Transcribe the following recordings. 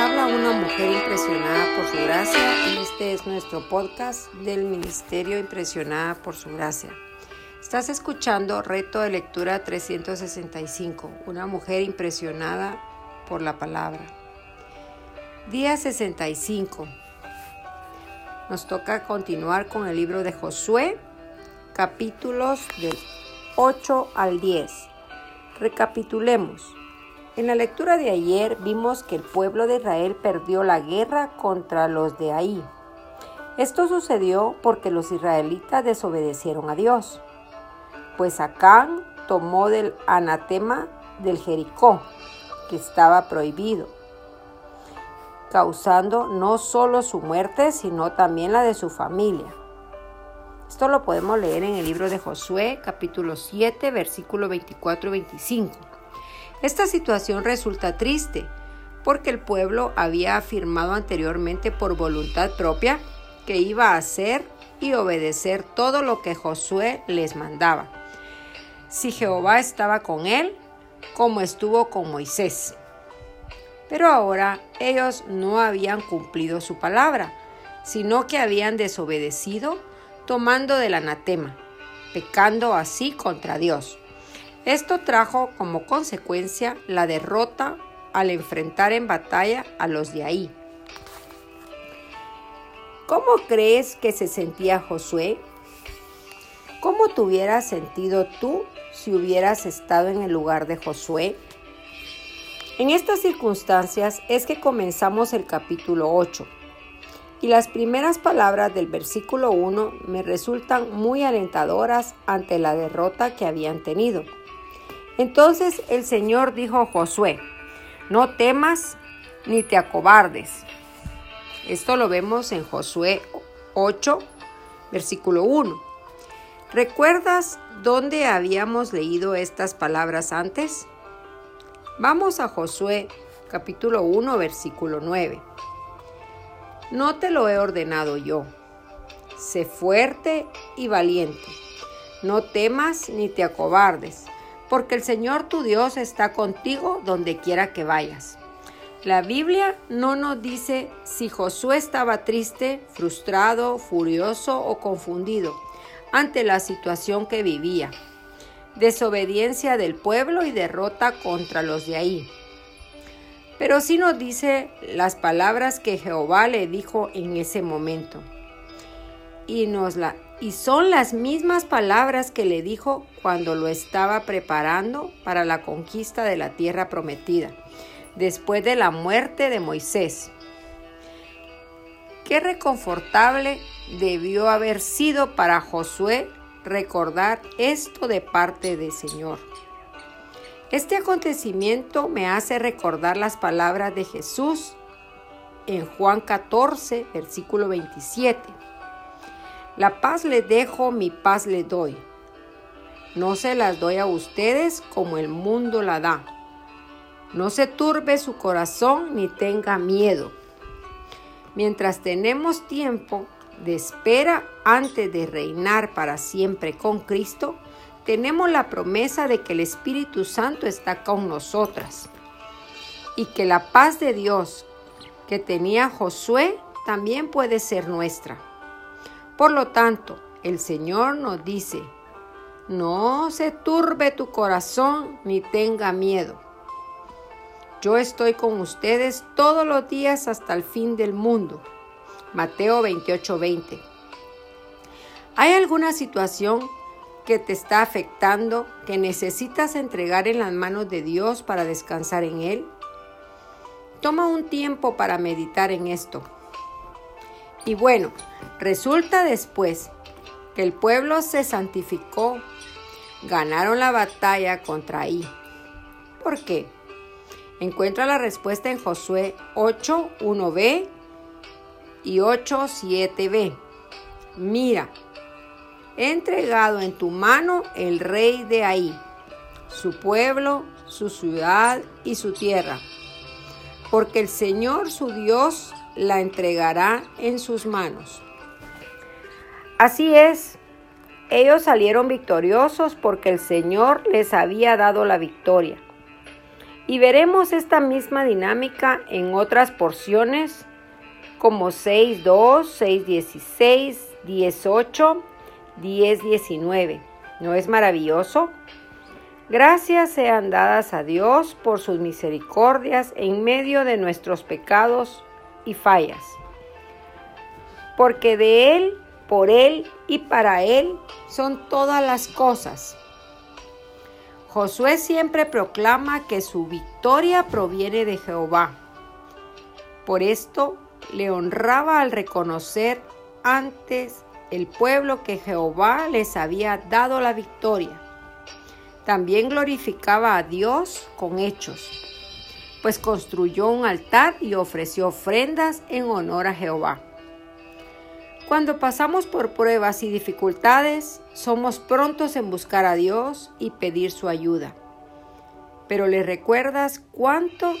habla una mujer impresionada por su gracia y este es nuestro podcast del Ministerio Impresionada por su gracia. Estás escuchando Reto de Lectura 365, una mujer impresionada por la palabra. Día 65. Nos toca continuar con el libro de Josué, capítulos del 8 al 10. Recapitulemos. En la lectura de ayer vimos que el pueblo de Israel perdió la guerra contra los de ahí. Esto sucedió porque los israelitas desobedecieron a Dios, pues Acán tomó del anatema del Jericó, que estaba prohibido, causando no solo su muerte, sino también la de su familia. Esto lo podemos leer en el libro de Josué, capítulo 7, versículo 24 y 25. Esta situación resulta triste porque el pueblo había afirmado anteriormente por voluntad propia que iba a hacer y obedecer todo lo que Josué les mandaba. Si Jehová estaba con él, como estuvo con Moisés. Pero ahora ellos no habían cumplido su palabra, sino que habían desobedecido, tomando del anatema, pecando así contra Dios. Esto trajo como consecuencia la derrota al enfrentar en batalla a los de ahí. ¿Cómo crees que se sentía Josué? ¿Cómo te hubieras sentido tú si hubieras estado en el lugar de Josué? En estas circunstancias es que comenzamos el capítulo 8 y las primeras palabras del versículo 1 me resultan muy alentadoras ante la derrota que habían tenido. Entonces el Señor dijo a Josué, no temas ni te acobardes. Esto lo vemos en Josué 8, versículo 1. ¿Recuerdas dónde habíamos leído estas palabras antes? Vamos a Josué capítulo 1, versículo 9. No te lo he ordenado yo. Sé fuerte y valiente. No temas ni te acobardes porque el Señor tu Dios está contigo donde quiera que vayas. La Biblia no nos dice si Josué estaba triste, frustrado, furioso o confundido ante la situación que vivía. Desobediencia del pueblo y derrota contra los de ahí. Pero sí nos dice las palabras que Jehová le dijo en ese momento. Y nos la y son las mismas palabras que le dijo cuando lo estaba preparando para la conquista de la tierra prometida, después de la muerte de Moisés. Qué reconfortable debió haber sido para Josué recordar esto de parte del Señor. Este acontecimiento me hace recordar las palabras de Jesús en Juan 14, versículo 27 la paz le dejo, mi paz le doy. No se las doy a ustedes como el mundo la da. No se turbe su corazón ni tenga miedo. Mientras tenemos tiempo de espera antes de reinar para siempre con Cristo, tenemos la promesa de que el Espíritu Santo está con nosotras y que la paz de Dios que tenía Josué también puede ser nuestra. Por lo tanto, el Señor nos dice, no se turbe tu corazón ni tenga miedo. Yo estoy con ustedes todos los días hasta el fin del mundo. Mateo 28:20. ¿Hay alguna situación que te está afectando que necesitas entregar en las manos de Dios para descansar en Él? Toma un tiempo para meditar en esto. Y bueno, resulta después que el pueblo se santificó, ganaron la batalla contra I. ¿Por qué? Encuentra la respuesta en Josué 8, 1b y 8, 7b. Mira, he entregado en tu mano el rey de ahí, su pueblo, su ciudad y su tierra, porque el Señor su Dios la entregará en sus manos. Así es, ellos salieron victoriosos porque el Señor les había dado la victoria. Y veremos esta misma dinámica en otras porciones como 6.2, 6.16, 10.8, 10.19. ¿No es maravilloso? Gracias sean dadas a Dios por sus misericordias en medio de nuestros pecados y fallas. Porque de Él, por Él y para Él son todas las cosas Josué siempre proclama que su victoria proviene de Jehová. Por esto le honraba al reconocer antes el pueblo que Jehová les había dado la victoria. También glorificaba a Dios con hechos, pues construyó un altar y ofreció ofrendas en honor a Jehová. Cuando pasamos por pruebas y dificultades, somos prontos en buscar a Dios y pedir su ayuda. Pero le recuerdas cuánto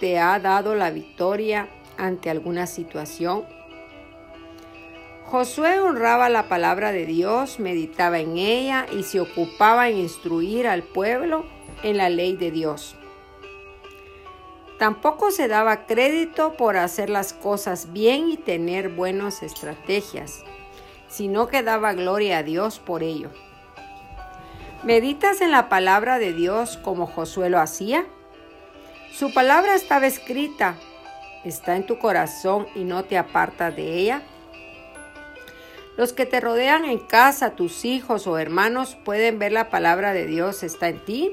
te ha dado la victoria ante alguna situación. Josué honraba la palabra de Dios, meditaba en ella y se ocupaba en instruir al pueblo en la ley de Dios. Tampoco se daba crédito por hacer las cosas bien y tener buenas estrategias, sino que daba gloria a Dios por ello. ¿Meditas en la palabra de Dios como Josué lo hacía? Su palabra estaba escrita, está en tu corazón y no te apartas de ella. Los que te rodean en casa, tus hijos o hermanos, pueden ver la palabra de Dios está en ti.